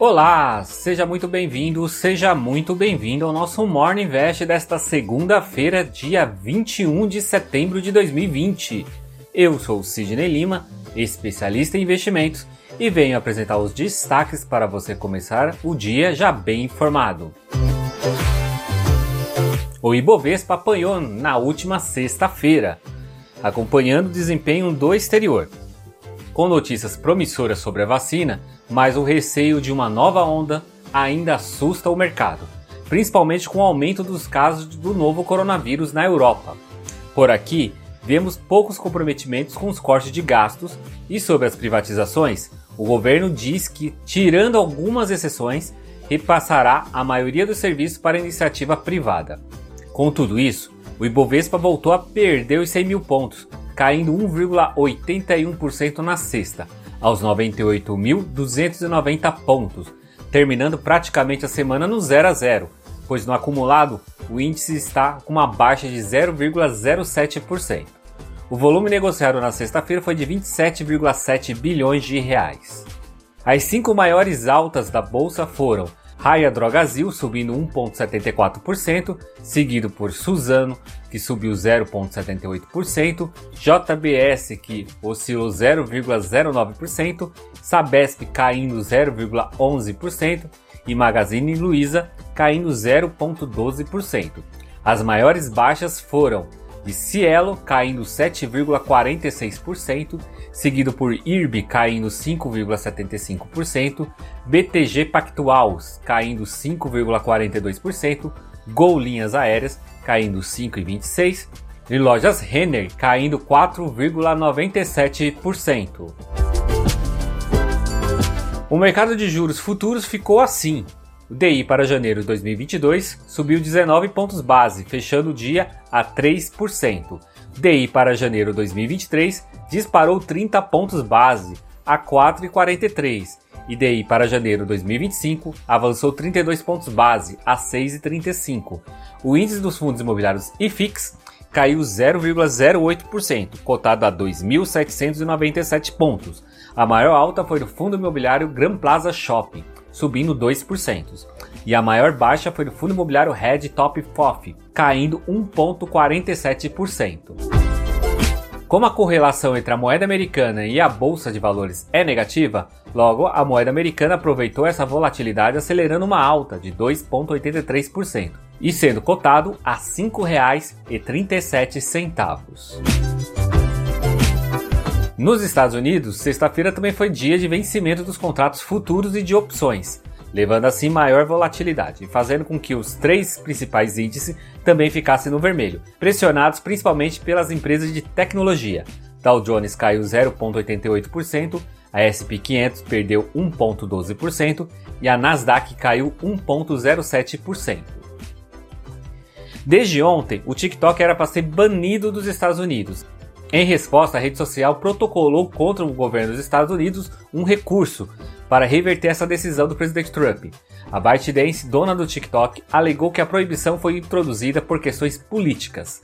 Olá, seja muito bem-vindo, seja muito bem-vindo ao nosso Morning Invest desta segunda-feira, dia 21 de setembro de 2020. Eu sou Sidney Lima, especialista em investimentos, e venho apresentar os destaques para você começar o dia já bem informado. O Ibovespa apanhou na última sexta-feira, acompanhando o desempenho do exterior. Com notícias promissoras sobre a vacina, mas o receio de uma nova onda ainda assusta o mercado, principalmente com o aumento dos casos do novo coronavírus na Europa. Por aqui, vemos poucos comprometimentos com os cortes de gastos e sobre as privatizações, o governo diz que, tirando algumas exceções, repassará a maioria dos serviços para iniciativa privada. Com tudo isso, o Ibovespa voltou a perder os 100 mil pontos, caindo 1,81% na sexta, aos 98.290 pontos, terminando praticamente a semana no 0 a 0, pois no acumulado o índice está com uma baixa de 0,07%. O volume negociado na sexta-feira foi de 27,7 bilhões de reais. As cinco maiores altas da bolsa foram Raia Drogazil subindo 1,74%, seguido por Suzano, que subiu 0,78%, JBS, que oscilou 0,09%, Sabesp caindo 0,11% e Magazine Luiza caindo 0,12%. As maiores baixas foram de Cielo caindo 7,46%, seguido por IRB caindo 5,75%, BTG Pactual caindo 5,42%, Gol Linhas Aéreas caindo 5,26% e lojas Renner caindo 4,97%. O mercado de juros futuros ficou assim, o DI para janeiro de 2022 subiu 19 pontos base, fechando o dia a 3%. DI para janeiro de 2023 disparou 30 pontos base a 4,43 e DI para janeiro de 2025 avançou 32 pontos base a 6,35. O índice dos fundos imobiliários IFIX caiu 0,08%, cotado a 2.797 pontos. A maior alta foi do fundo imobiliário Gran Plaza Shopping, subindo 2%. E a maior baixa foi do fundo imobiliário Red Top FOF, caindo 1,47%. Como a correlação entre a moeda americana e a bolsa de valores é negativa, logo a moeda americana aproveitou essa volatilidade acelerando uma alta de 2,83% e sendo cotado a R$ 5,37. Nos Estados Unidos, sexta-feira também foi dia de vencimento dos contratos futuros e de opções, levando assim maior volatilidade, fazendo com que os três principais índices também ficassem no vermelho, pressionados principalmente pelas empresas de tecnologia. Dow Jones caiu 0,88%, a S&P 500 perdeu 1,12% e a Nasdaq caiu 1,07%. Desde ontem, o TikTok era para ser banido dos Estados Unidos, em resposta, a rede social protocolou contra o governo dos Estados Unidos um recurso para reverter essa decisão do presidente Trump. A ByteDance, dona do TikTok, alegou que a proibição foi introduzida por questões políticas.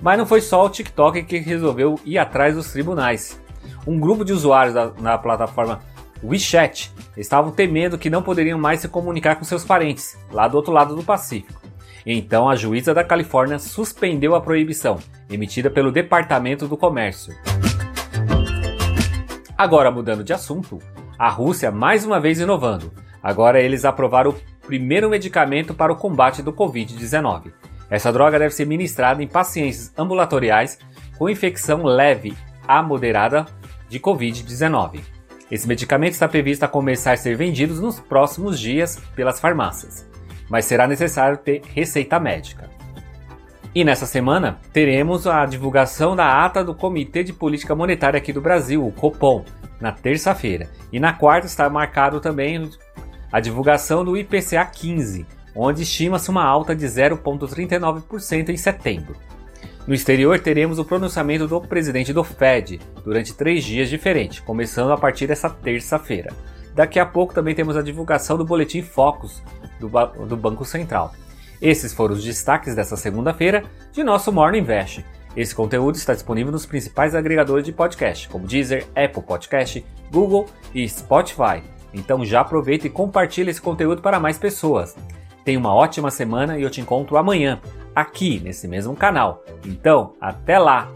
Mas não foi só o TikTok que resolveu ir atrás dos tribunais. Um grupo de usuários da, na plataforma WeChat estavam temendo que não poderiam mais se comunicar com seus parentes, lá do outro lado do Pacífico. Então a juíza da Califórnia suspendeu a proibição, emitida pelo Departamento do Comércio. Agora mudando de assunto, a Rússia mais uma vez inovando. Agora eles aprovaram o primeiro medicamento para o combate do Covid-19. Essa droga deve ser ministrada em pacientes ambulatoriais com infecção leve a moderada de Covid-19. Esse medicamento está previsto a começar a ser vendido nos próximos dias pelas farmácias mas será necessário ter receita médica. E nessa semana teremos a divulgação da ata do Comitê de Política Monetária aqui do Brasil, o Copom, na terça-feira. E na quarta está marcado também a divulgação do IPCA 15, onde estima-se uma alta de 0,39% em setembro. No exterior, teremos o pronunciamento do presidente do Fed durante três dias diferentes, começando a partir dessa terça-feira. Daqui a pouco também temos a divulgação do Boletim Focus do, do Banco Central. Esses foram os destaques dessa segunda-feira de nosso Morning Invest. Esse conteúdo está disponível nos principais agregadores de podcast, como Deezer, Apple Podcast, Google e Spotify. Então já aproveita e compartilha esse conteúdo para mais pessoas. Tenha uma ótima semana e eu te encontro amanhã, aqui nesse mesmo canal. Então, até lá!